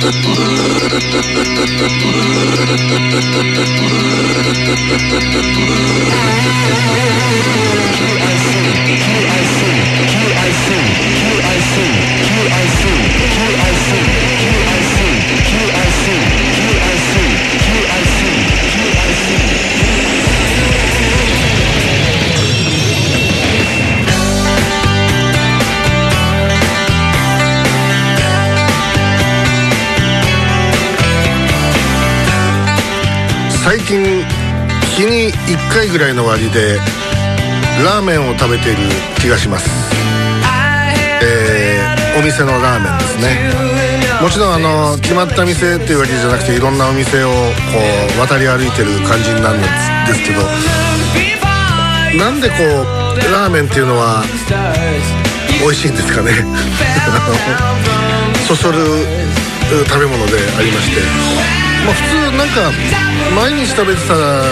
QIC, QIC, QIC. 最近日に1回ぐらいの割でラーメンを食べている気がします。えー、お店のラーメンですね。もちろんあの決まった店っていうわけじゃなくていろんなお店をこう渡り歩いてる感じになるんですけどなんでこうラーメンっていうのは美味しいんですかね？そそる食べ物でありまして。まあ普通なんか毎日食べてたら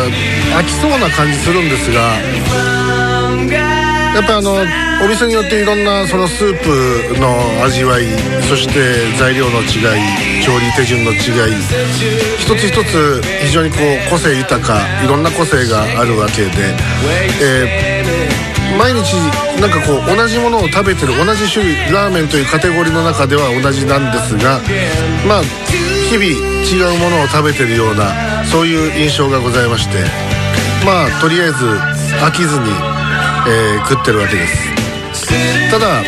飽きそうな感じするんですがやっぱあのお店によっていろんなそのスープの味わいそして材料の違い調理手順の違い一つ一つ非常にこう個性豊かいろんな個性があるわけで、えー、毎日なんかこう同じものを食べてる同じ種類ラーメンというカテゴリーの中では同じなんですがまあ日々違うものを食べてるようなそういう印象がございましてまあとりあえず飽きずに、えー、食ってるわけです。ただ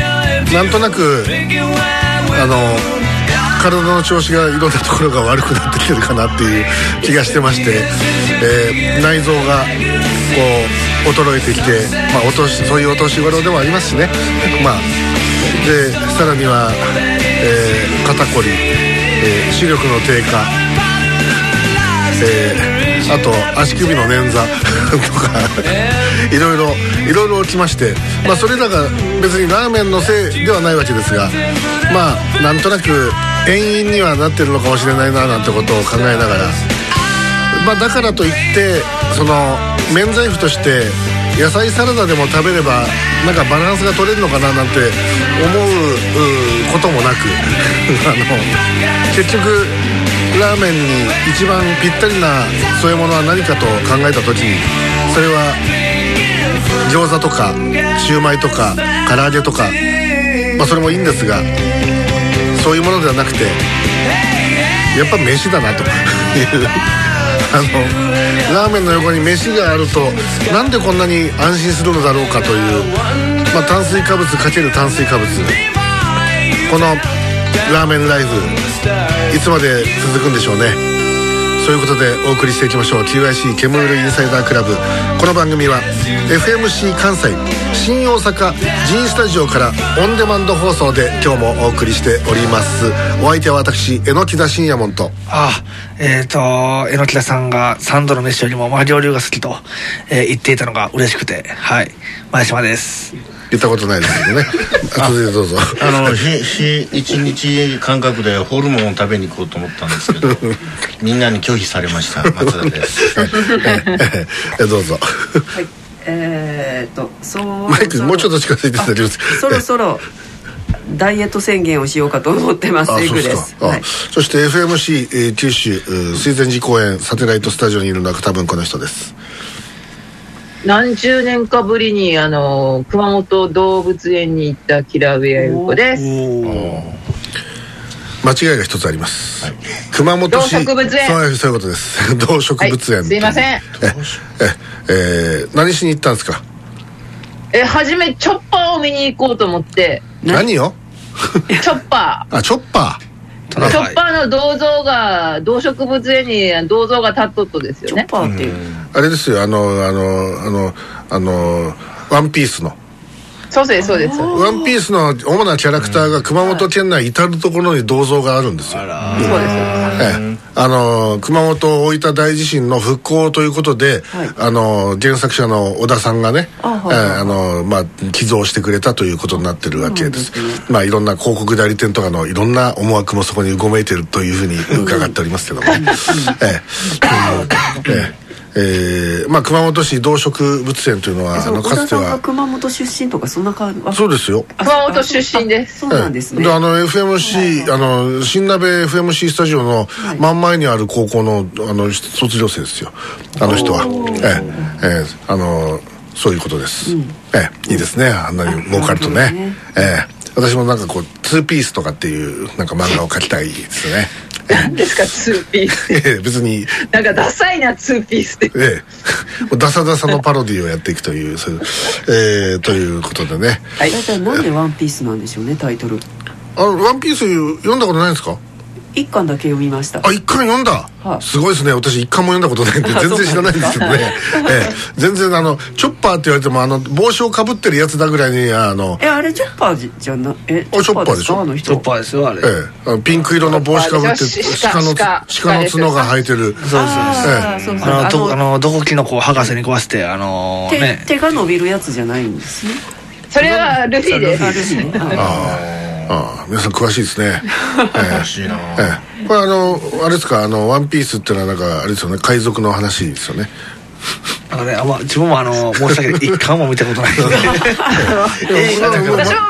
なんとなくあの体の調子がいろんなところが悪くなってきてるかなっていう気がしてまして、えー、内臓がこう衰えてきて、まあ、お年そういうお年頃でもありますしね。まあでさらには、えー、肩こり、えー、視力の低下、えー、あと足首の捻挫。とかいろいろいろいろ起きまして、まあ、それらが別にラーメンのせいではないわけですが。まあなんとなく遠因にはなってるのかもしれないななんてことを考えながら、まあ、だからといってその免罪符として野菜サラダでも食べればなんかバランスが取れるのかななんて思うこともなく あの結局ラーメンに一番ぴったりなそういうものは何かと考えた時にそれは餃子とかシューマイとか唐揚げとか、まあ、それもいいんですがそういうものではなくてやっぱ飯だなと。い うあのラーメンの横に飯があるとなんでこんなに安心するのだろうかという、まあ、炭水化物かける炭水化物。このラーメンライフいつまで続くんでしょうね。そういうことでお送りしていきましょう。TYC ケムールインサイダークラブ。この番組は FMC 関西新大阪 G スタジオからオンデマンド放送で今日もお送りしております。お相手は私榎田信也門と。あえっ、ー、と榎田さんが三度の飯よりも和料理が好きと、えー、言っていたのが嬉しくてはい。前島です。言ったことないですけどね。後でどうぞ。あの日日一日間隔でホルモンを食べに行こうと思ったんですけど みんなに拒否されました松田です。えどうぞ。はい。えー、っとそうマイクもうちょっと近づいてたりそろそろダイエット宣言をしようかと思ってます。エグです。はい、そして FMC、えー、九州水前寺公園サテライトスタジオにいるのが多分この人です何十年かぶりにあの熊本動物園に行ったキラウエアユ子です。間違いが一つあります、はい、熊本市動植物園。そうそういうことです。動植物園、はい、すいません。えええー、何しに行ったんですか？え初めチョッパーを見に行こうと思って。何を？チョッパー。あチョッパーチョッパーの銅像が動植物園に銅像が立っとっとですよね。チョッパーっていう。あれですよあのあのあのあのワンピースのそうですそうです。ワンピースの主なキャラクターが熊本県内至る所に銅像があるんですよ、そうですええ、あの熊本大分大地震の復興ということで、はい、あの原作者の小田さんがねあ、のまあ、寄贈してくれたということになってるわけです、まあいろんな広告代理店とかのいろんな思惑もそこにうごめいてるというふうに伺っておりますけども。ええ。えええーまあ、熊本市動植物園というのはあの小田さんがかつては熊本出身とかそんな感じ？そうですよ。熊本出身です。そうなんですね。ええあの FMC あの新鍋 FMC スタジオの真ん前にある高校のあの卒業生ですよ。あの人は。ええええあのそういうことです、ええいいですね。あんなに儲かるとね。ええ私もなんかこう「ツーピース」とかっていうなんか漫画を描きたいですね。何ですかツーピース。ええ別に。なんかダサいなツーピースって。ええ。ダサダサのパロディをやっていくというそういうええということでね。大体なんで「ワンピースなんでしょうねタイトル。あの「ワンピース読んだことないんですか？一巻だけ読みました。あ一巻読んだ、はい。すごいですね。私一巻も読んだことないんであ全然知らないんですけどね。ええ。全然あのチョッパーって言われてもあの帽子をかぶってるやつだぐらいにあのえあれチョッパーじじゃなえあチョッパーでしょ？すか？あの人。チョッパーですよあれ、ええ。あのピンク色の帽子かぶって鹿の鹿鹿の角が生えてる。そうですあーそうそうあのどああののどこキノコを博士に壊してあの手ね。手が伸びるやつじゃないんですね。それはルフィです。ある日ねああ皆さん詳しいですね。え欲しいな。ええ。えこれあのあれですか？あの「ワンピースっていうのはなんかあれですよね。海賊の話ですよねあのねあんま自分もあの申し訳ない。一巻も見たことない。私も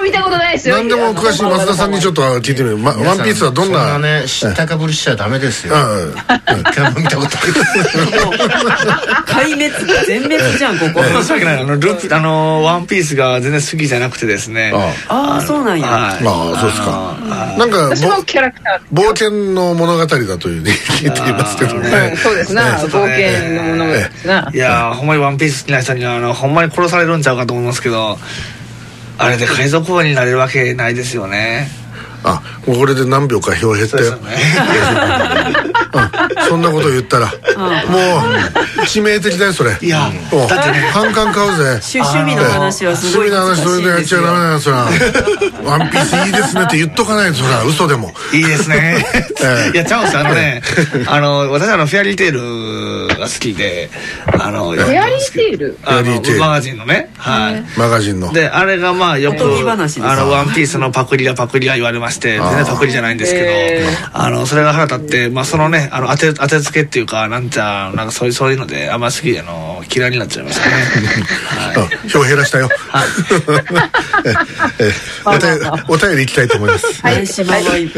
見たことないですよ。何でも詳しい松田さんにちょっと聞いてみる「まワンピースはどんそんななね知ったかぶりしちゃダメですよ。うん。一回も見たこと壊滅全滅じゃんここ申し訳ないあのループあのワンピースが全然好きじゃなくてですね。ああ。あそうなんや。はい。ああそうですか。なんか私もキャラクタ冒険の物語だというふうに聞いていますけどね。そうですな、ちょっと冒ね険のものですな、いやあほんまにワンピース好きな人にはあのほんまに殺されるんちゃうかと思いますけどあれで海賊王になれるわけないですよね。あもうこれで何秒か票減ったよそん。そんなこと言ったら。もう致命的だよそれ。いやだってね。反感買うぜ。趣趣味の話はすごい趣味の話それでやっちゃダメだよそら。ワンピースいいですねって言っとかないとそら。嘘でも。いいですね。ええ。いやチャオスあのねあの私あのフェアリーテールが好きであのフフェアリーテール？あのフェアリーテール。マガジンのね。はい。マガジンの。であれがまあよくあのワンピースのパクリだパクリだ言われまして全然パクリじゃないんですけどへあのそれが腹立ってまあそのねあの当て当てつけっていうかなんちゃなんかそういうそういうのであんま好きあの嫌いになっちゃいましたね。はい。うん票減らしたよ。ええお便りお便りいきたいと思います。はい島はい。え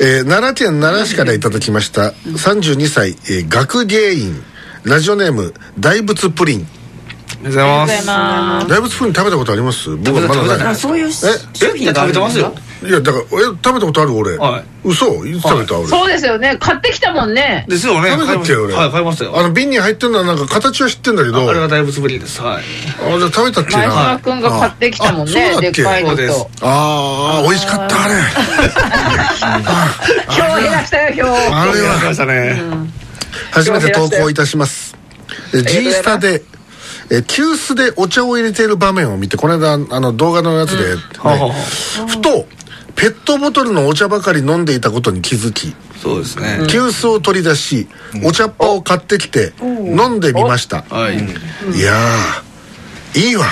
えー奈良県奈良市からいただきました32歳、えー学芸員ラジオネーム大仏プリン。ありがとうございます。ま大仏プリン食べたことあります？僕はまだない。あそういう商品食べてますよいやだからえ食べたことある俺、はい。嘘？いつ食べた、俺。そうですよね。買ってきたもんね。ですよね。食べたっけ？俺。はい買いましたよ。あの瓶に入ってるのはなんか形は知ってんだけど。あれが大仏ぶりです。はい。あじゃあ食べたっけな？前島君が買ってきたもんあねでっそうだっけ？かいのと。ああ美味しかったあれ。票減らしたよ票あれ。はやりましたね初めて投稿いたします。え G スタでえ急須でお茶を入れている場面を見てこの間あの動画のやつで、ねはあはあはふとペットボトルのお茶ばかり飲んでいたことに気づきそうですね。急須を取り出しお茶っ葉を買ってきて飲んでみました。はい。いやーいいわ。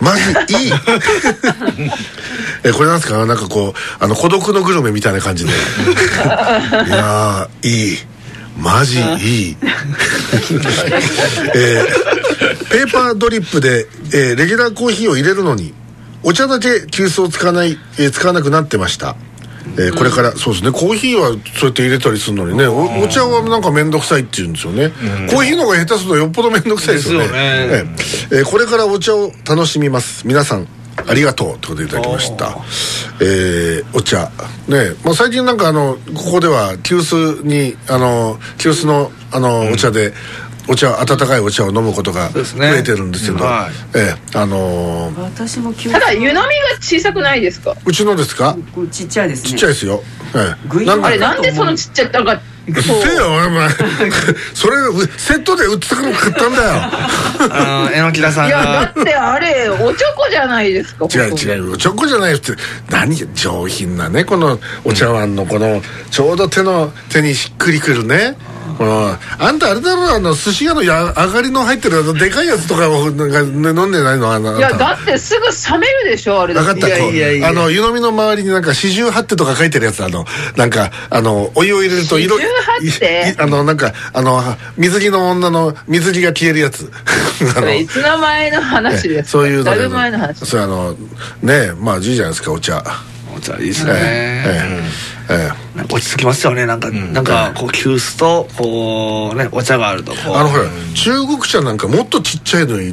マジいい。えこれなんですか？なんかこうあの孤独のグルメみたいな感じで。いやーいい。マジいい、えーペーパードリップで、えーレギュラーコーヒーを入れるのにお茶だけ急須を使わない、えー使わなくなってました。えーこれからそうですね。コーヒーはそうやって入れたりするのにね。おお茶はなんか面倒くさいって言うんですよね、コーヒーの方が下手するとよっぽど面倒くさいですよね。えこれからお茶を楽しみます。皆さんありがとうということでいただきました。えーお茶。ねまあ、最近なんかあのここでは急須にあの急須のあの、お茶でお茶温かいお茶を飲むことが増えてるんですけど、はい。えーあのー私も急ただ湯飲みが小さくないですか？うちのですか？ちっちゃいですね。ちっちゃいですよ、ええ。なんかあれなんでそのちっちゃいなんかせえよお前。それうセットで売ってたの買ったんだよ。あの榎木田さんいやだがってあれおちょこじゃないですか違う違う。チョコじゃないって。何上品なねこのお茶碗のこのちょうど手の手にしっくりくるね。うんあんたあれだろあの寿司屋のや上がりの入ってるあのでかいやつとかをなんか、ね、飲んでないの？あのいやだってすぐ冷めるでしょあれだっ分かってた。いやいやいやあの湯飲みの周りになんか四十八手とか書いてるやつあのなんかあのお湯を入れると色四十八あのなんかあの水着の女の水着が消えるやつ。あそれいつの前の話ですか？そういうので。だいぶ前の話。それあのねまあいいじゃないですかお茶。お茶いいですえね、えええ落ち着きますよねなんか、なんかこう急須とこうねお茶があるとあのほら中国茶なんかもっとちっちゃいので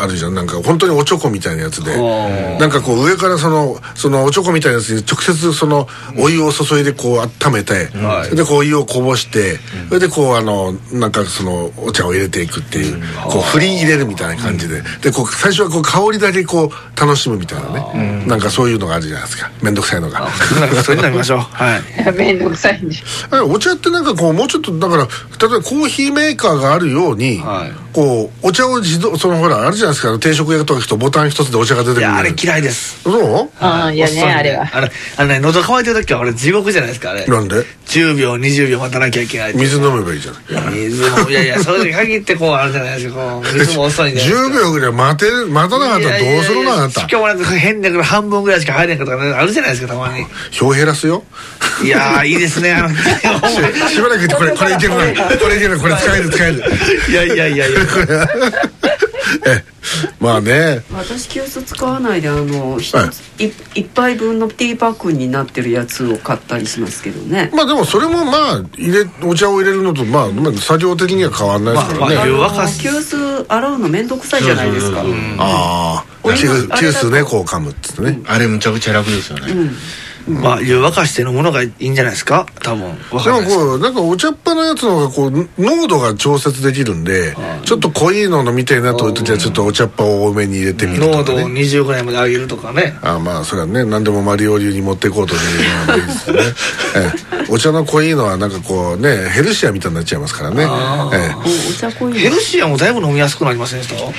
あるじゃん。なんか本当におちょこみたいなやつで。おなんかこう上からそのそのおちょこみたいなやつに直接そのお湯を注いでこう温めて、はい。それでこうお湯をこぼして、それでこうあのなんかそのお茶を入れていくっていう、こう振り入れるみたいな感じで、でこう最初はこう香りだけこう楽しむみたいなね、なんかそういうのがあるじゃないですか。面倒くさいのが。なんかそれに飲みましょう。は いめんどくさいんで。お茶ってなんかこうもうちょっとだから例えばコーヒーメーカーがあるように、はいこうお茶を自動そのほらあるじゃないですか定食屋とか行くとボタン一つでお茶が出てくる。いやあれ嫌いです。そうああいやねあれは。あれあのね喉乾いてる時は俺地獄じゃないですかあれ。なんで？10秒20秒待たなきゃいけない水飲めばいいじゃない。水もいやいやそういう時限ってこうあるじゃないですかこう 水も遅いんで。10秒ぐらい待てる待たなかったらどうするのあなた。今日もなんか変だから半分ぐらいしか入れんかとかねあるじゃないですかたまに。票減らすよ。いやーいいですねあの ししばらくこれこれいけるなこれいけるこれ使える使える。いやいやいやいや えまあね。私急須使わないであの一つい。一杯分のティーパックになってるやつを買ったりしますけどね。まあでもそれもまあ入れお茶を入れるのとまあまあ作業的には変わんないですからね、まあ急須洗うの面倒くさいじゃないですか。ああ。お湯急須ねこう噛むっつってね、あれむちゃくちゃ楽ですよね、まあ湯沸かして飲むのがいいんじゃないですか？多分。わでもこうなんかお茶っ葉のやつの方がこう濃度が調節できるんでちょっと濃いののみたいなと時はちょっとお茶っ葉を多めに入れてみる濃度をとかね20ぐらいまで上げるとかね。あまあそれはね何でもマリオ流に持っていこうというのはいいですよね、ええ、お茶の濃いのはなんかこうねヘルシアみたいになっちゃいますからね、えおお茶濃いの。ヘルシアもだいぶ飲みやすくなりませんでした？え、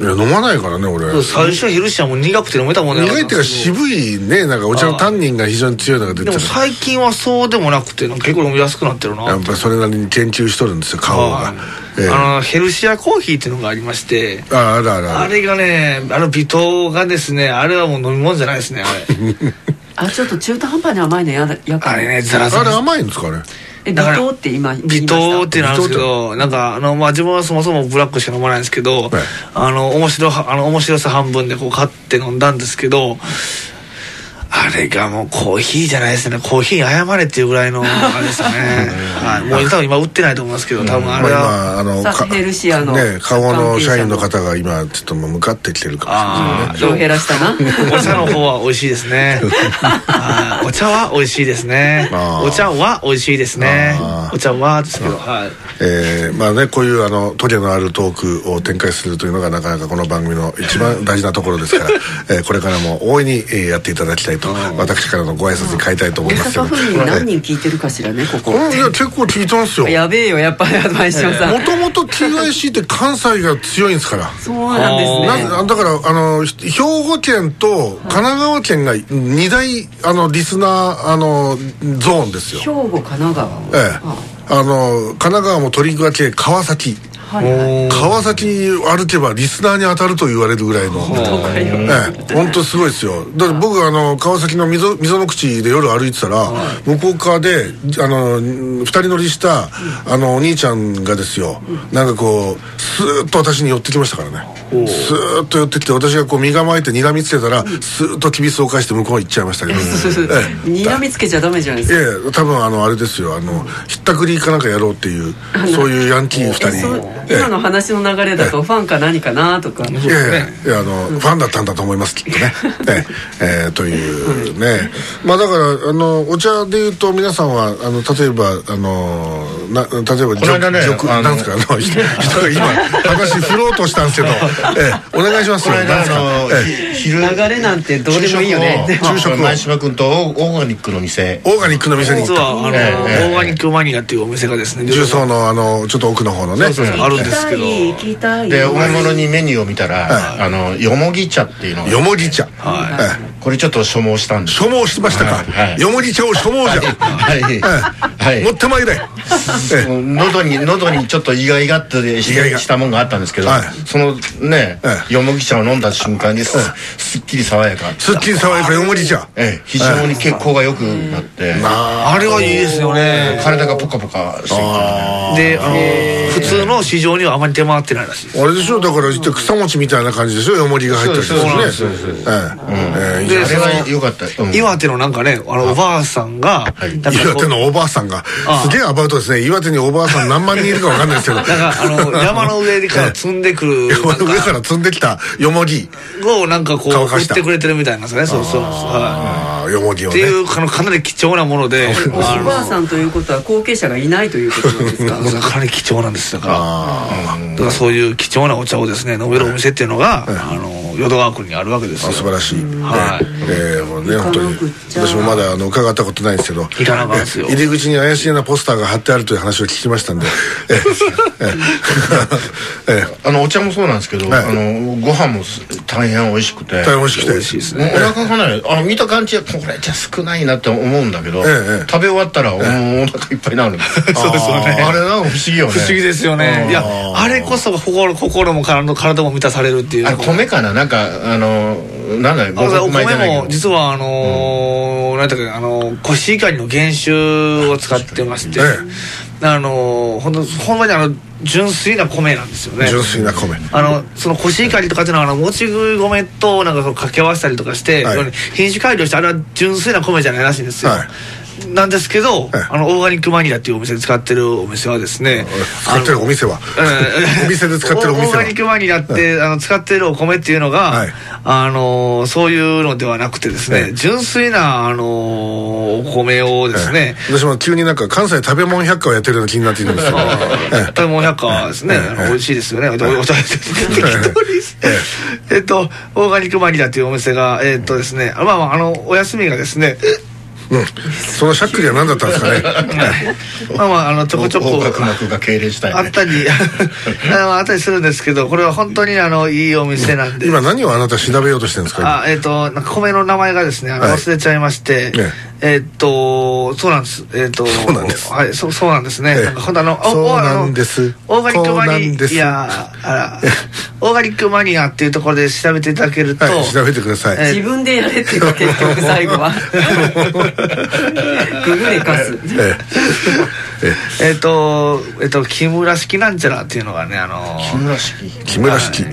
いや飲まないからね俺。最初ヘルシアも苦くて飲めたもんね。苦いっていうか渋いねなんかお茶のタンニンが非常に強いのが出てるでも最近はそうでもなくて結構飲みやすくなってるな。やっぱりそれなりに研究しとるんですよ顔が。はい、ええ。あのヘルシアコーヒーっていうのがありまして。ああるあるあれがねあの微糖がですねあれはもう飲み物じゃないですねあれ。あちょっと中途半端に甘いのやだやかあれねザラザラ。あれ甘いんですかあれ？え微糖って今言いま微した？糖っていうのあるんですけどなんかあのまあ自分はそもそもブラックしか飲まないんですけど、あの面白はあの面白さ半分でこう買って飲んだんですけどあれがもうコーヒーじゃないですね。コーヒーに謝れっていうぐらいのあれですよね、はい、もう多分今売ってないと思いますけど多分あれは、まあ、今あのヘルシアのね顔の。社員の方が今ちょっともう向かってきてるかもしれないね。減らしたな。お茶の方は美味しいですね。はい。お茶は美味しいですね。お茶は美味しいですね。お茶はですけど、はい。えーまあねこういうあのトゲのあるトークを展開するというのがなかなかこの番組の一番大事なところですから、えーこれからも大いに、えーやっていただきたいと私からのご挨拶に変えたいと思い大ます何人聞いてるかしらねここ。うんいや結構聞いてますよ。やべえよやっぱりアドバイスさんもともと TIC って関西が強いんですから。そうなんですなねだからあのひ兵庫県と神奈川県が2大あのリスナーあのゾーンですよ。兵庫神奈川。ええ。ああの神奈川も取り分け川崎。はいはい。川崎歩けばリスナーに当たると言われるぐらいの。ええ。本当すごいですよ。だって僕あの川崎の溝溝の口で夜歩いてたら向こう側であの2人乗りしたあのお兄ちゃんがですよ。なんかこうスーッと私に寄ってきましたからね。スーッと寄ってきて私がこう身構えて睨みつけたらスーッときびすを返して向こう行っちゃいましたけど。ええ睨みつけちゃダメじゃないですか。いやいや多分あのあれですよ。あのひったくりかなんかやろうっていうそういうヤンキー2人今の話の流れだとファンか何かなとか。いやいやあの、ファンだったんだと思いますきっとね。ええ。えーというね。まあだからあのお茶でいうと皆さんはあの例えばあのな例えばこの間ねジョジョあのなんですかあの人人が今話振ろうとしたんですけど、ええ、お願いしますよ。なんですか？流れなんてどうでもいいよね。昼食前島君とオーガニックの店。オーガニックの店に行った。実は、あの、ええ。オーガニックマニアっていうお店がですね、重曹のあのちょっと奥の方のね。そうそうあるんですけど聞きたいでお聞きたい買い物にメニューを見たら、あのよもぎ茶っていうのがよもぎ茶、はええこれちょっと所望したんです。所望してましたか、はいはい。よもぎ茶を所望じゃ、はい。はい、はい。持ってまいれ。喉に喉にちょっと意外がってし意外がしたもんがあったんですけど、はい。そのね、ええ。よもぎ茶を飲んだ瞬間にす,、すっきり爽やかすっきり爽やかよもぎ茶。ええ、非常に血行が良くなって、あれはいいですよね。体がポカポカしてであの普通の市場にはあまり出回ってないらしいです。あれでしょだから言って草餅みたいな感じでしょよもぎが入ってるそうそうでそは良かった、うん。岩手のなんかねあのおばあさんがなんかこう岩手のおばあさんが。あすげえアバウトですね。岩手におばあさん何万人いるか分かんないですけど。なんかあの山の上から積んでくる 山の上から積んできたよもぎ。をなんかこう売っ乾かした。てくれてるみたいなんですよね。そうそう。はああよもぎをね。いっていうあのかなり貴重なもので。おあばあさんということは後継者がいないということなんですか？のかなり貴重なんですだから。あだからそういう貴重なお茶をですね飲めるお店っていうのが、あの淀川区にあるわけですよ。あ素晴らしい。はい。ええもうね本当に。私もまだあの伺ったことないんですけど。行かなかったですよ。え入り口に怪しげなポスターが貼ってあるという話を聞きましたんで。ええええええあのお茶もそうなんですけど、はい。あのご飯もす大変美味しくて。大変美味しくて。美味しいですおね腹がねあ見た感じはこれじゃ少ないなって思うんだけど、ええ食べ終わったら、もうお腹いっぱいになる そうですよね。あれなんか不思議よね。不思議ですよね。いやあれこそ心心も体体も満たされるっていう。あれ米かな？なんかあのなんだあお米も実実はあのーなんだっけあのーコシヒカリの原種を使ってまして、えあのーほんとほんまにあの純粋な米なんですよね。純粋な米。あのそのコシヒカリとかっていうのはあのもち米となんかその掛け合わせたりとかして、はい。品種改良してあれは純粋な米じゃないらしいんですよ、はいなんですけど、はいあのオーガニックマニアっていうお店で使ってるお店はですね使ってるお店は？うん お店で使ってるお店は？オーガニックマニアって、あの使ってるお米っていうのが、はい。あのそういうのではなくてですね、ええ。純粋なあのお米をですね、ええ。私も急になんか関西食べ物百科をやってるような気になっているんですけどえ食べ物百科ですね、美味しいですよね、えっとオーガニックマニアっていうお店がえっとですねまあまああのお休みがですねえうん。そのしゃっくりは何だったんですかね。まあまああのちょこちょこ。横隔膜が痙攣したい。ねあったりあったりするんですけどこれは本当にあのいいお店なんで今何をあなた調べようとしてるんですかあえっ、となんか米の名前がですね忘れちゃいまして、ええっ、とそうなんです。えっ、とそうなんです。はいそうそうなんですね、ええ。なんあのおそうなんです。オーガニックマそうなんです。ニアあら オーガニックマニアっていうところで調べていただけると、はい調べてください。え自分でやれってい結局最後は。ググで貸す。ええ。ええ。っ、とえっ、と木村式なんちゃらっていうのがねあの木村式。え木村式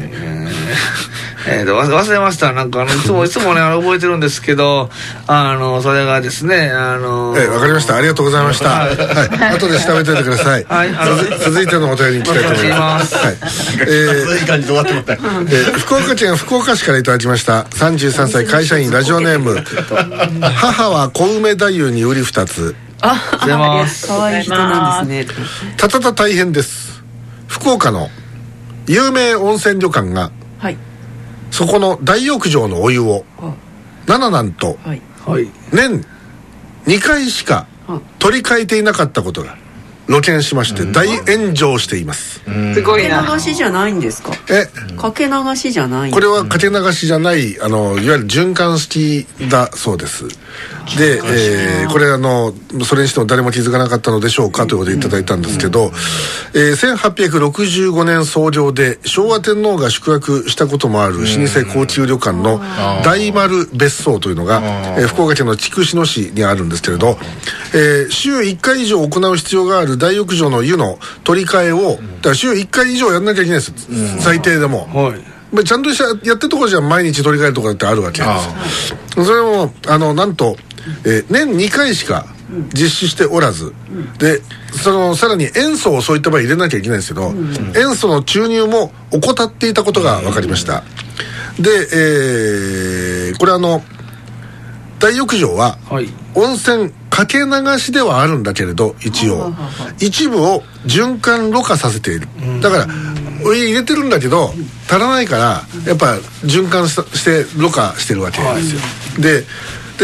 えーと忘忘れました。なんかあのいつも いつもねあの覚えてるんですけどあのそれがですねあのええわかりました。ありがとうございました。はい。後で調べておいてください。はい。あの続続いてのお便りに行きたいと思います。はい。えいい感じで終わってもらったえー福岡県福岡市からいただきました。33歳会社員ラジオネーム。母は小梅太夫に売り二つ。あございます可愛い人なんです。ねたたた大変です。福岡の有名温泉旅館がはいそこの大浴場のお湯をあ7なんとはい。はい。年2回しかあ取り替えていなかったことが露見しまして大炎上しています。すごいかけな流しじゃないんですか？え？かけ流しじゃないこれはかけ流しじゃないあのいわゆる循環式だそうです。で、えーこれあのそれにしても誰も気づかなかったのでしょうかということでいただいたんですけど、えー1865年創業で昭和天皇が宿泊したこともある老舗高級旅館の大丸別荘というのが、えー福岡県の筑紫野市にあるんですけれど、えー週1回以上行う必要がある大浴場の湯の取り替えをだから週1回以上やんなきゃいけないです、最低でも。はい。まあちゃんとしたやってるところじゃ毎日取り替えるところだってあるわけ。ですそれもあのなんと、えー年2回しか実施しておらず、でそのさらに塩素をそういった場合入れなきゃいけないんですけど、塩素の注入も怠っていたことが分かりました、で、えーこれあの大浴場ははい。温泉かけ流しではあるんだけれど一応。一部を循環ろ過させている。だからお湯入れてるんだけど足らないからやっぱ循環ししてろ過してるわけですよ、で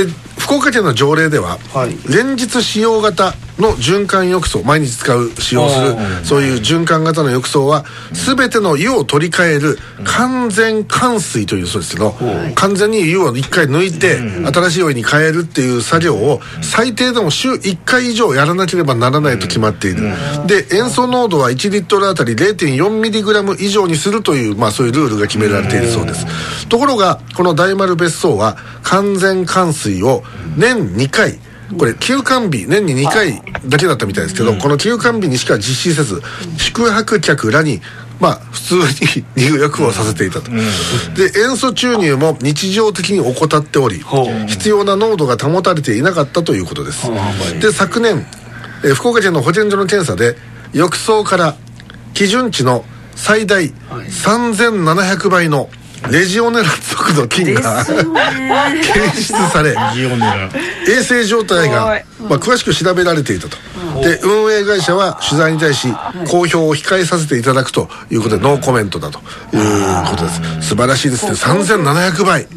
で福岡県の条例では、はい。連日使用型の循環浴槽毎日使う使用するそういう循環型の浴槽は全ての湯を取り替える完全換水というそうですけど完全に湯を1回抜いて新しいお湯に変えるっていう作業を最低でも週1回以上やらなければならないと決まっている。で塩素濃度は1リットルあたり 0.4mg 以上にするという、まあ、そういうルールが決められているそうです。ところがこの大丸別荘は完全換水を年2回これ休館日年に2回だけだったみたいですけど、この休館日にしか実施せず宿泊客らにまあ普通に入浴をさせていたと、で塩素注入も日常的に怠っており必要な濃度が保たれていなかったということです。で昨年えー福岡県の保健所の検査で浴槽から基準値の最大3700倍のレジオネラ属の菌でが検出され衛生状態が、まあ、詳しく調べられていたと、で運営会社は取材に対し公表を控えさせていただくということでノーコメントだということです。素晴らしいですね。3700倍。ね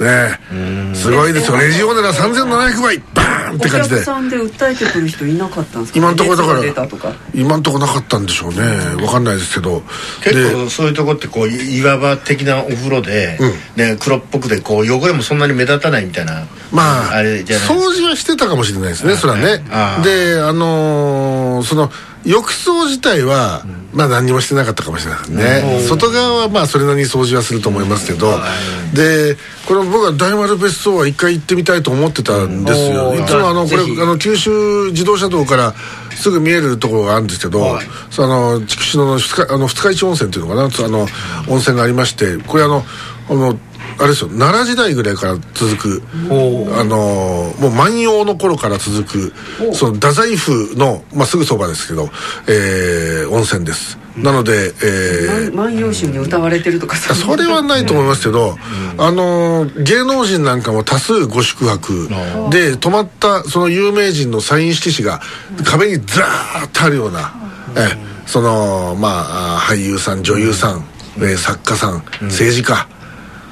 え。すごいですよ。レジオネラ3700倍。バーンってお感じで。客さんで訴えてくる人いなかったんですか？今のところだから熱が出たとか。今のところなかったんでしょうね。わかんないですけど。結構そういうとこってこうい岩場的なお風呂で、ね、黒っぽくでこう汚れもそんなに目立たないみたいなまああれじゃない掃除はしてたかもしれないですねそれはね。であのーその浴槽自体は、まあ何にもしてなかったかもしれないね。外側はまあそれなりに掃除はすると思いますけど。でこれ僕は大丸別荘は一回行ってみたいと思ってたんですよ。いつもあのこれあの九州自動車道からすぐ見えるところがあるんですけど、その筑紫野の二日あの二日市温泉っていうのかな？あの温泉がありましてこれあのあのあれですよ。奈良時代ぐらいから続くあのもう万葉の頃から続くその太宰府の、まあ、すぐそばですけど、えー温泉です。なので、えー万葉集に歌われてるとかそそれはないと思いますけど、あの芸能人なんかも多数ご宿泊。で泊まったその有名人のサイン色紙が壁にザーッとあるような、えそのまああ俳優さん女優さん、えー作家さん、政治家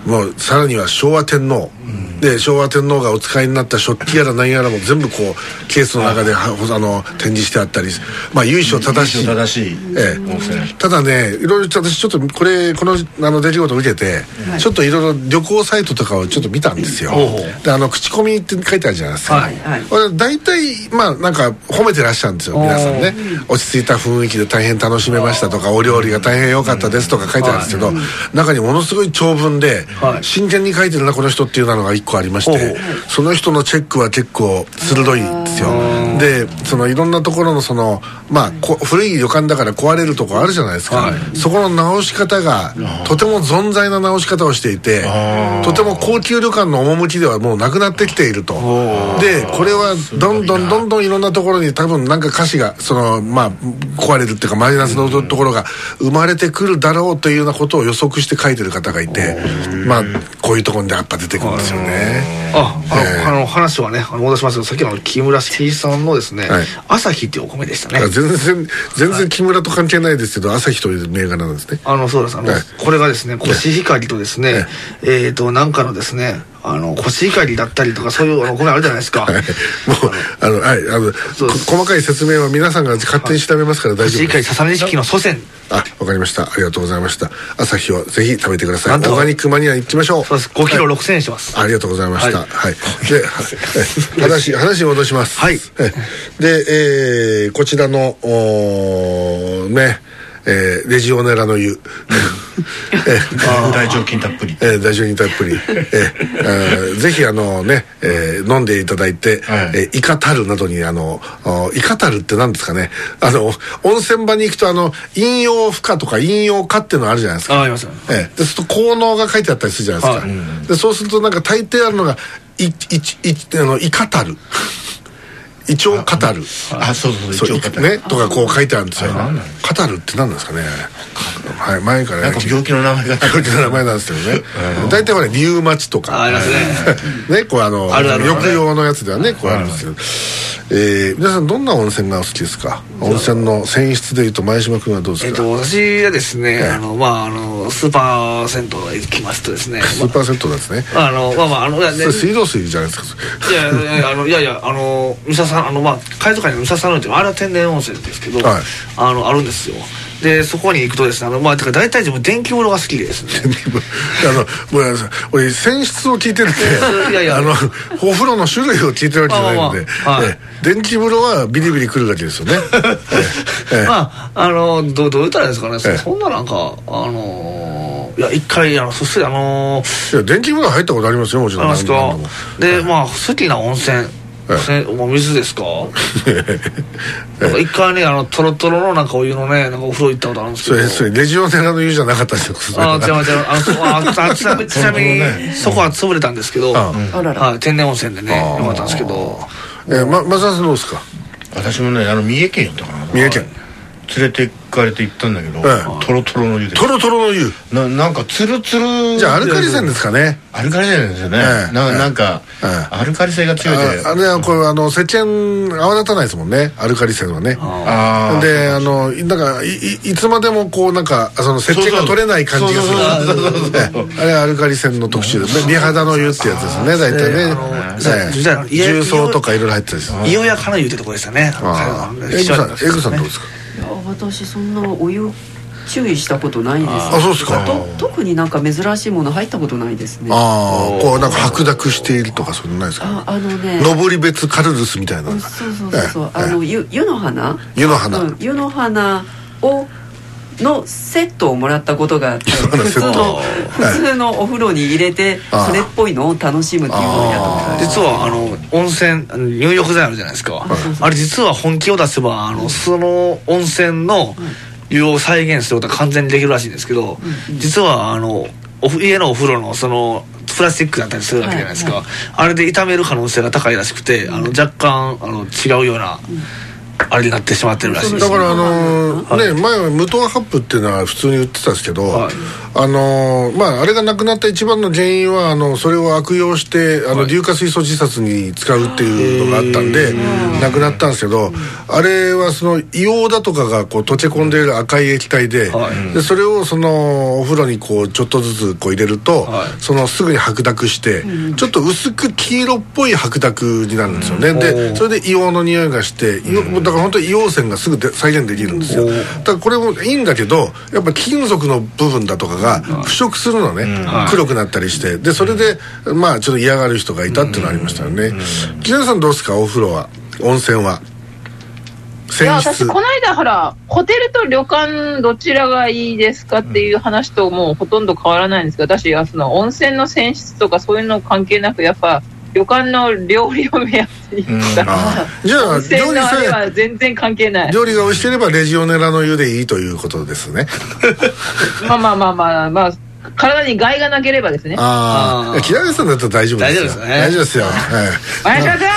もうさらには昭和天皇、うんで昭和天皇がお使いになった食器やら何やらも全部こうケースの中ではあの展示してあったりまあ由緒正しい。正しい。ええ。ただねいろいろ私ちょっとこれこのあの出来事を受けて、ちょっといろいろ旅行サイトとかをちょっと見たんですよ。であの口コミって書いてあるじゃないですか、はい。はい。大体まあなんか褒めてらっしゃるんですよ皆さんね。落ち着いた雰囲気で大変楽しめましたとかお料理が大変良かったですとか書いてあるんですけど、中にものすごい長文で、はい。真剣に書いてるなこの人っていうのが一個ありまして、その人のチェックは結構鋭いんですよでそのいろんなところのそのまあこ古い旅館だから壊れるとこあるじゃないですか、はい。そこの直し方がとても存在な直し方をしていてとても高級旅館の趣ではもうなくなってきていると。でこれはどんどんどんどんいろんなところに多分なんか歌詞がそのまあ壊れるっていうかマイナスのところが生まれてくるだろうというようなことを予測して書いてる方がいてまあこういうところにやっぱ出てくるんですよね。ああの,、ええ。あの話はね戻しますけどさっきの木村誠一さんのですね、はい。朝日っていうお米でしたね。あ全然全然木村と関係ないですけど朝日という銘柄なんですね。あのそうです。あの、はい。これがですねコシヒカリとですね、えっ、となんかのですねあのコシヒカリだったりとかそういうお米あるじゃないですか、はい。もうあのはいあの細かい説明は皆さんが勝手に調べますからコシヒカリ大丈夫です笹錦の祖先。あわかりました。ありがとうございました。朝日をぜひ食べてください。オーガニックマニア行きましょう。そうです。5キロはい6000円します、ありがとうございました。は。はい。で、は話、話に戻します。はい。えで、えーこちらの、おーね、えーレジオネラの湯。え大腸菌たっぷり。えー、大丈夫にたっぷり、えーえーぜひあのね、えー飲んでいただいて、はい。えーイカタルなどにあのおイカタルって何ですかね。あの温泉場に行くとあの飲用負荷とか飲用化っていうのあるじゃないですか。ああります。よええ、でそうすると効能が書いてあったりするじゃないですか、はい。でそうするとなんか大抵あるのがいいいあのイカタル胃腸カタルあそうそうそう一応ねとかこう書いてあるんですよあれ何なのカタルって何なんですかね。はい前からなんか病気の名前が。病気の名前なんですけどね大体ほらリウマチとか。あありますね。ねこうあの抑揚のやつではねこうあるんですけどえー、皆さんどんな温泉がお好きですか？温泉の泉質でいうと前島君はどうですか、えっと、私はですね、あのまああのスーパー銭湯へ行きますとですね。スーパー銭湯なんですね。あのまあまああの水道水じゃないですかいやいやいやあのいやいやあの三沢さんあのまあ海賊館に三沢さんのってあれは天然温泉ですけど、はい。あのあるんですよ。でそこに行くとですねあのまあてか大体自分電気風呂が好きでですね。あのごめんなさい。俺泉質を聞いてるんでいやいやあのお風呂の種類を聞いてるわけじゃないので、まあまあまあはい。ええ。電気風呂はビリビリくるわけですよね。ええ。ええ。まああのどうどう言ったらいいんですかね、そええ。そんななんかあのいや一回あのそしてあのいや電気風呂入ったことありますよもちろん。でまあ好きな温泉えねもう水ですか？なんか一回ねあのトロトロのなんかお湯のねなんかお風呂行ったことあるんですけど。それそれレジオネラの湯じゃなかったですよあ違う違う。あのそああ ちなみにそこは潰れたんですけど、はい、天然温泉でねよかったんですけど。えー、ま松田さんどうですか？私もねあの三重県やったかな。三重県連れて行かれて行ったんだけど、えトロトロの湯でトロトロの湯。ななんかツルツルじゃあアルカリ泉ですかね。アルカリ性ですよね、ええ。なんか、ええ。アルカリ性が強いでああれはこれあの石鹸泡立たないですもんね。アルカリ泉はね。あー。であのなんかいいいつまでもこうなんかその石鹸が取れない感じがする。あれはアルカリ泉の特集ですね。美肌の湯ってやつですね。大体ね。重曹とかいろいろ入ってる。んですいよやかな湯ってとこでしたねエグさんどうですか私そんなお湯注意したことないです。あそうですか。と特になんか珍しいもの入ったことないですね。あああこうなんか白濁しているとかそんなないですか。あのね。登別カルルスみたいな。うんそうそうそうそう、ええあの湯湯の花。湯の花。うん湯の花をのセットをもらったことがあって花普通の普通のお風呂に入れてああそれっぽいのを楽しむっていうのをやったこと実はあの温泉入浴剤あるじゃないですか。あれ実は本気を出せばあのその温泉の湯を再現することは完全にできるらしいんですけど実はあの家のお風呂のそのプラスチックだったりするわけじゃないですか、はい。あれで傷める可能性が高いらしくて、あの若干あの違うような、あれになってしまってるらしいですだからあのーね前は無糖ハップっていうのは普通に売ってたんですけど、はい。あのーまああれがなくなった一番の原因はあのそれを悪用してあの硫化水素自殺に使うっていうのがあったんでなくなったんですけどあれはその硫黄だとかがこう溶け込んでいる赤い液体で,、はい。でそれをそのお風呂にこうちょっとずつこう入れると、はい。そのすぐに白濁して、ちょっと薄く黄色っぽい白濁になるんですよね、でそれで硫黄の匂いがして硫黄だから本当に硫黄泉がすぐで再現できるんですよ。だからこれもいいんだけどやっぱ金属の部分だとかが腐食するのね、黒くなったりして。でそれでまあちょっと嫌がる人がいたっていうのありましたよね。木下さんどうですか？お風呂は？温泉は？いや私この間ほらホテルと旅館どちらがいいですかっていう話ともうほとんど変わらないんですけど私はその温泉の泉質とかそういうの関係なくやっぱ旅館の料理を目当てに行った。あじゃあ料理さのあれはえ全然関係ない。料理が美味しければレジオネラの湯でいいということですね。まあまあまあまあまあ体に害がなければですね。ああ木下さんだったら大丈夫ですよ。大丈夫ですね大丈夫ですよ、はい林田君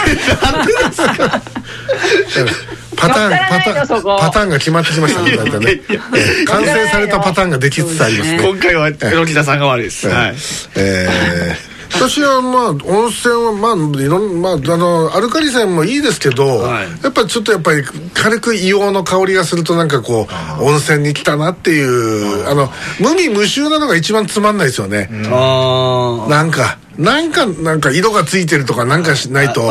パターンパターンパターンが決まってきましたね。大体ねえー完成されたパターンができつつありますね。今回は榎田さんが悪いです、はい。えー私はまあ温泉はまあいろんまああのアルカリ泉もいいですけど、はい。やっぱちょっとやっぱり軽く硫黄の香りがするとなんかこう温泉に来たなっていうあの無味無臭なのが一番つまんないですよね、あなんかなんかなんか色がついてるとかなんかしないと。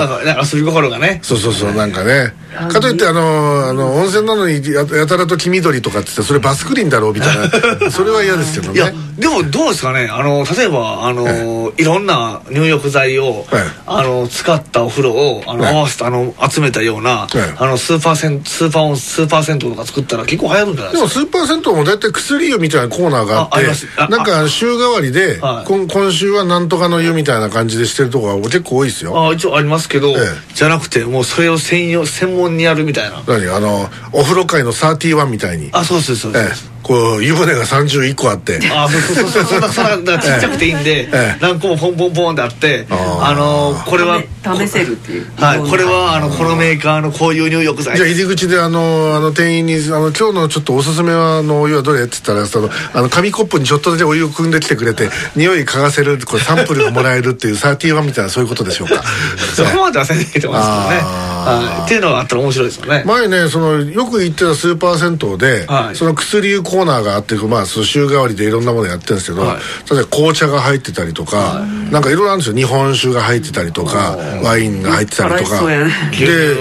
遊び心がね。そうそうそうなんかね。かといってあのあの温泉なのにややたらと黄緑とかって言ってそれバスクリンだろうみたいな。それは嫌ですけどいやねでもどうですかね。あの例えばあの、いろんな入浴剤を、はいあの使ったお風呂をあの、はい合わせてあの集めたような、いあのスーパーセンスーパーオンスーパー銭湯とか作ったら結構流行るんじゃないでですか。もスーパー銭湯も大体薬湯みたいなコーナーがあってなんか週替わりで、今週はなんとかの湯みたいな感じでしてるとこが結構多いですよ。あ一応ありますけど、ええ。じゃなくてもうそれを専用専門にやるみたいな。何？あのお風呂界の31みたいに。あそうですそうです、ええこう湯船が31個あって。あそうそうそうそんなそんなだからちっちゃくていいんで、ええ。何個もポンポンポンってあってあのこれは試せるっていう。はいこれはあのこのメーカーのこういう入浴剤。じゃあ入り口であのあの店員にあの「今日のちょっとおすすめはあのお湯はどれ?」って言ったらそのあの紙コップにちょっとだけお湯を汲んできてくれて匂い嗅がせるこれサンプルがもらえるっていう31みたいなそういうことでしょうか。そこまではせんでいいと思いますけどね、はい、っていうのがあったら面白いですよね。前ねそのよく行ってたスーパー銭湯で、はい。その薬湯コーナーがあって、まあ、その週替わりでいろんなものやってるんですけど、はい。例えば紅茶が入ってたりとか、なんかいろいろあるんですよ。日本酒が入ってたりとかワインが入ってたりとか。で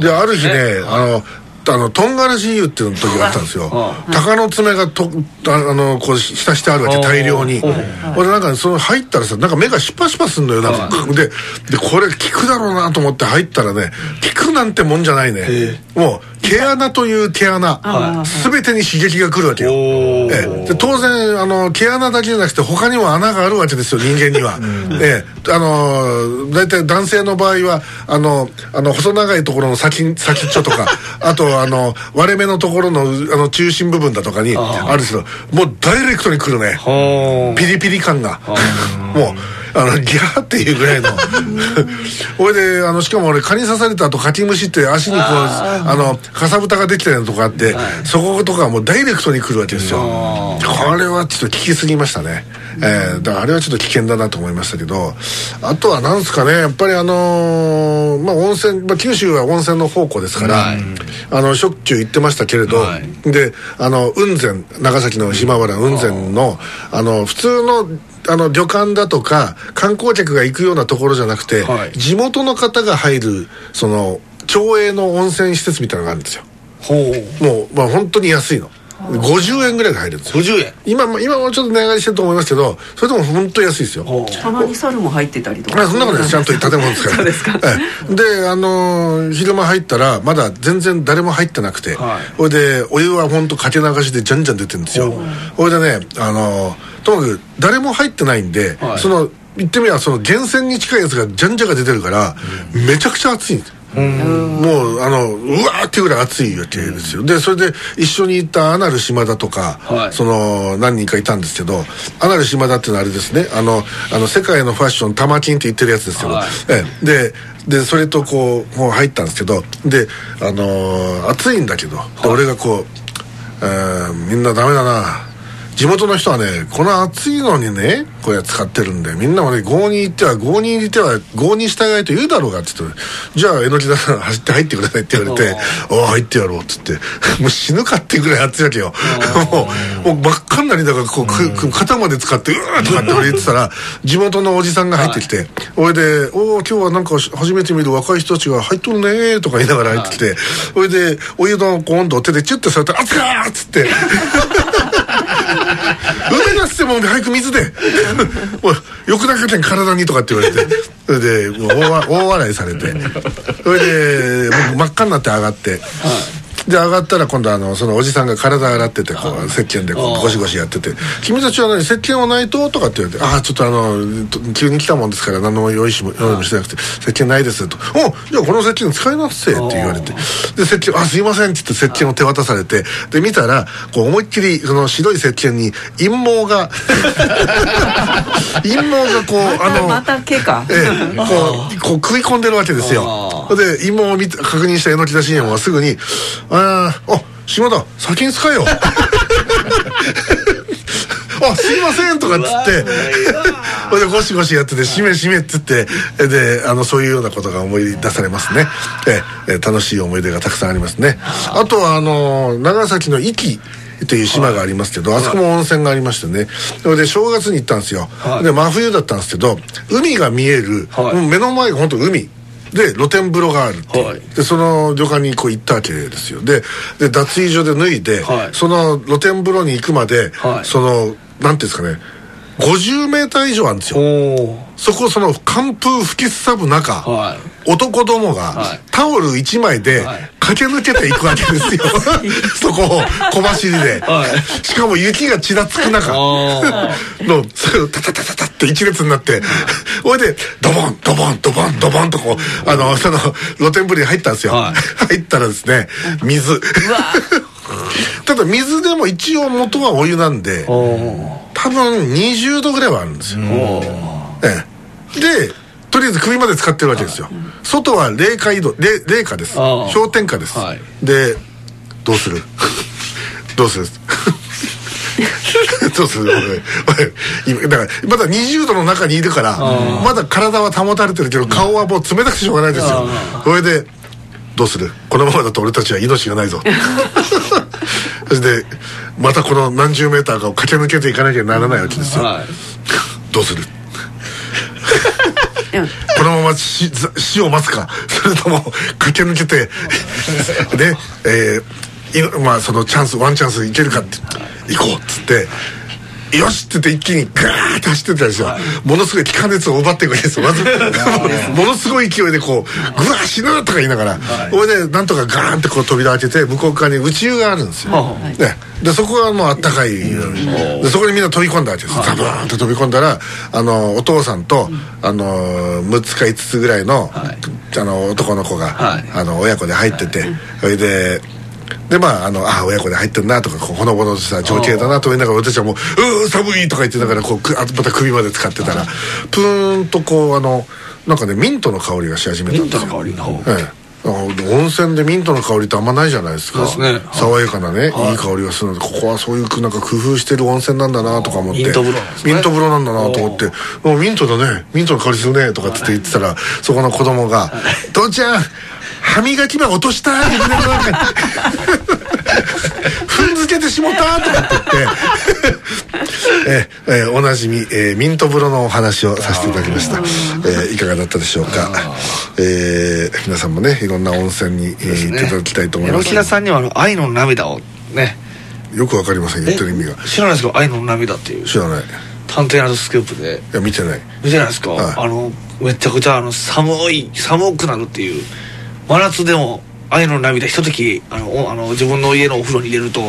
である日ね、ねあのあのとんがらし湯っていう時があったんですよ。鷹の爪がとああのこう浸してあるわけ大量に。俺なんかその入ったらさなんか目がシュパシュパすんのよなんか。ででこれ効くだろうなと思って入ったらね効くなんてもんじゃないね。もう毛穴という毛穴全てに刺激が来るわけよ。ええ。で当然あの毛穴だけじゃなくて他にも穴があるわけですよ人間には、ええ。あの大体男性の場合はあのあの細長いところの先先っちょとかあとあの割れ目のところのあの中心部分だとかにあるんですけどもうダイレクトに来るね。ピリピリ感が。もうあのギャーっていうぐらいの。ほいであのしかも俺蚊に刺された後カキムシって足にこうあのかさぶたができたようなとこあって、そことかはもうダイレクトに来るわけですよ。これはちょっと効きすぎましたねえー、だからあれはちょっと危険だなと思いましたけどあとはなんですかねやっぱりあのーまあ温泉、まあ、九州は温泉の宝庫ですから、あのしょっちゅう行ってましたけれど、はい。であの雲仙長崎の島原雲仙のあの普通のあの旅館だとか観光客が行くようなところじゃなくて、はい。地元の方が入るその町営の温泉施設みたいなのがあるんですよ。ほう。もう、まあ、本当に安いの50円ぐらいで入るんですよ。50円。今も今もちょっと値上がりしてると思いますけどそれでも本当安いですよ。ほたまに猿も入ってたりとか。あそんなことないです。ちゃんと建物ですから。そうですか。ええ。であのー昼間入ったらまだ全然誰も入ってなくてはい。ほいでお湯は本当かけ流しでじゃんじゃん出てるんですよ。ほいでねあのーともかく誰も入ってないんで、はい。その言ってみればその源泉に近いやつがじゃんじゃが出てるから、めちゃくちゃ熱いんですもうあのうわーっていうぐらい暑いわけですよ。でそれで一緒に行ったアナル島田とか、はい。その何人かいたんですけどアナル島田っていうのはあれですね。あのあの世界のファッション玉金って言ってるやつですけど、はい。ええ。ででそれとこうもう入ったんですけどであのー暑いんだけど、で俺がこう、えーみんなダメだな地元の人はねこの暑いのにねこれ使ってるんでみんなもね郷に行っては郷に入れては郷に従いと言うだろうがっつってじゃあ榎木田さん走って入ってくださいって言われて「ああ入ってやろう」っつって もう死ぬかっていうぐらい暑いわけよもうもう真っ赤になりながらこうくく肩まで使って「うわ!」とかって俺言ってたら地元のおじさんが入ってきてそれで「おお今日はなんか初めて見る若い人たちが入っとるね」とか言いながら入ってきてそれでお湯の温度を手でチュッと触って「熱かー!」っつって。梅出しても早く水で。もう欲なかったん体にとかって言われて。それでもう大笑いされて。それで僕真っ赤になって上がって、で上がったら今度あのそのおじさんが体洗っててこう石鹸でこうゴシゴシやってて「君たちは何石鹸はないと?」とかって言われて「ああちょっとあのと急に来たもんですから何の用意しも用意もしてなくて石鹸ないです」と「おじゃあこの石鹸使いなっせ」って。言われてで石鹸「あすいません」って言って石鹸を手渡されてで見たらこう思いっきりその白い石鹸に陰毛が 陰毛がこうあのまた毛か。ええ、こうこう食い込んでるわけですよで陰毛を見て確認した榎木田信也はすぐに「あーあ島田先に使えよ」あすいません」とかっつって。それでゴシゴシやってて「しめしめ」っつって。であのそういうようなことが思い出されますね。ええ楽しい思い出がたくさんありますね。あとはあの長崎の壱岐っていう島がありますけど、あそこも温泉がありましてね。それで正月に行ったんですよ、はい。で真冬だったんですけど海が見える、はい。もう目の前が本当海で露天風呂があるはい。でその旅館にこう行ったわけですよ。でで脱衣所で脱いで、はい。その露天風呂に行くまで、はい。そのなんていうんですかね50メーター以上あるんですよ。おそこその寒風吹きすさぶ中、は男どもがはい。タオル1枚ではい。駆け抜けていくわけですよ。そこを小走りで、はい。しかも雪がちらつく中あのそれをタタタタタって一列になってほいでドボンドボンドボンドボンとこうあのその露天風呂に入ったんですよ、はい入ったらですね水ただ水でも一応元はお湯なんでお多分20度ぐらいはあるんですよ、ええ、でとりあえず首まで使ってるわけですよ。外は冷夏緯度冷冷夏です。氷点下です、はい。でどうする？どうする？どうする？今だからまだ20度の中にいるからまだ体は保たれてるけど顔はもう冷たくてしょうがないですよ。それでどうする？このままだと俺たちは命がないぞ そしてまたこの何十メーターかを駆け抜けていかなきゃならないわけですよ、はい。どうする？このまま死ざ死を待つか。それとも駆け抜けてで、えーいまあそのチャンスワンチャンスいけるかって行こうっつってよしって言って一気にガーッて走ってったんですよ、ものすごい気化熱を奪っていくわけですよ。まず ものすごい勢いでこう「ぐわ死ぬ!」とか言いながらそれでなんとかガーンってこう扉開けて向こう側に宇宙があるんですよ、はい。ね、でそこはもうあったかい。でそこにみんな飛び込んだわけですザブーンと飛び込んだらあのお父さんと、あの6つか5つぐらいの,、あの男の子が、はい。あの親子で入ってて、それででまああのあ親子で入ってるなとかこうほのぼのとした情景だなと思いながら俺たちはもう「うー寒い!」とか言ってながらこうくあまた首まで使ってたらプーンとこうあのなんかねミントの香りがし始めたんですよ。ミントの香りのええ。あ温泉でミントの香りってあんまないじゃないですか。ね。爽やかなね、い、い香りがするのでここはそういうなんか工夫してる温泉なんだなとか思って。ミント風呂ね。ミント風呂なんだなと思って「もうミントだね。ミントの香りするね」とかって言ってたらそこの子供が「父ちゃん歯磨き粉落とした!」みたいななんか踏んづけてしもたとかって言って。ええおなじみ、えーミント風呂のお話をさせていただきました、えーいかがだったでしょうか、えー皆さんもねいろんな温泉に、えー行っていただきたいと思います。榎田さんにはあの愛の涙をね。よくわかりません言ってる意味が。知らないですか？愛の涙っていう。知らない。い探偵ナイトスクープで。や見てない。見てないですか、はい。あのめちゃくちゃあの寒い寒くなるっていう真夏でも愛の涙ひとときあのおあの自分の家のお風呂に入れると。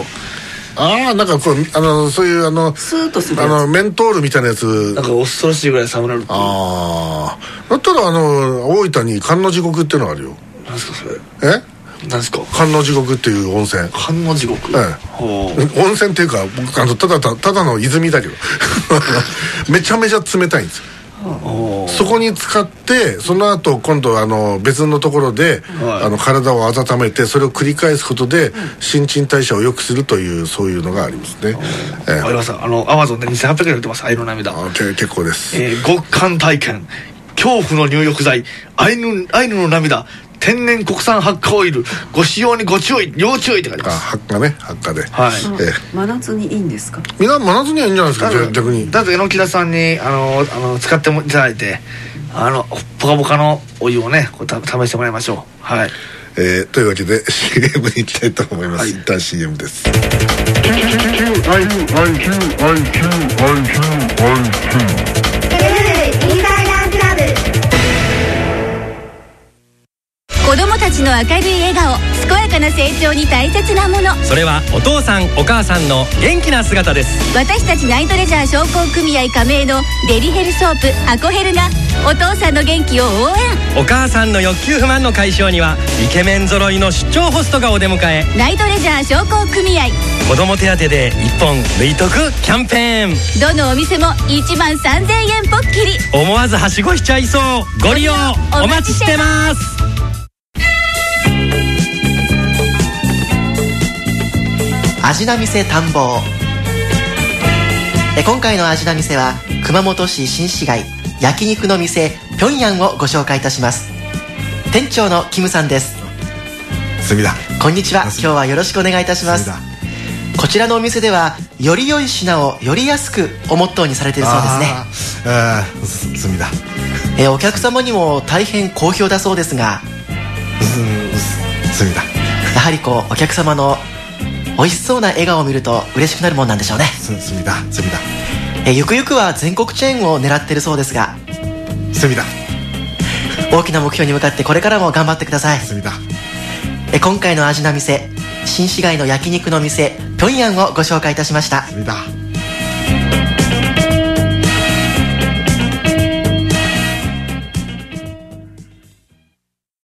ああなんかこうあのそういうあのスーッとするあやのメントールみたいなやつ。なんか恐ろしいぐらい寒くなるああだったらあの大分に観音地獄っていうのがあるよ。なんですかそれ？え？なんですか？観音地獄っていう温泉。観音地獄、ええ。温泉っていうか僕あのただたただの泉だけど。めちゃめちゃ冷たいんですよそこに使ってその後今度あの別のところで、はい。あの体を温めてそれを繰り返すことで新陳代謝を良くするというそういうのがありますね、ええ。ありますあのアマゾンで2800円売ってます。愛の涙結構です、えー極寒体験。恐怖の入浴剤。アイヌアイヌの涙天然国産発火オイルご使用にご注意要注意って書いてあます発火ね。発火で、はい。ええ。真夏にいいんですか？みんな真夏にはいいんじゃないですか？逆に。だって榎田さんにあのあの使ってもいただいてあのポカポカのお湯をねこうた試してもらいましょう。はい。えーというわけで CM に行きたいと思います、一旦 CM です子供たちの明るい笑顔健やかな成長に大切なもの。それはお父さんお母さんの元気な姿です。私たちナイトレジャー商工組合加盟のデリヘルソープアコヘルがお父さんの元気を応援。お母さんの欲求不満の解消にはイケメン揃いの出張ホストがお出迎え。ナイトレジャー商工組合。子供手当で1本抜いとくキャンペーン。どのお店も1万3000円ポッキリ思わずはしごしちゃいそう。ご利用お待ちしてます味な店探訪。え今回の味な店は熊本市新市街焼肉の店ピョンヤンをご紹介いたします。店長のキムさんです。すみだ。こんにちは。今日はよろしくお願いいたします。すこちらのお店ではより良い品をより安くをモットーにされているそうですね。あーすすみだ。えお客様にも大変好評だそうですが。すみだ。やはりこうお客様の美味しそうな笑顔を見ると嬉しくなるもんなんでしょうね。すすみだすみだ。えゆくゆくは全国チェーンを狙ってるそうですが。すみだ。大きな目標に向かってこれからも頑張ってください。すみだ。え今回の味な店新市街の焼肉の店ピョンヤンをご紹介いたしました。すみだ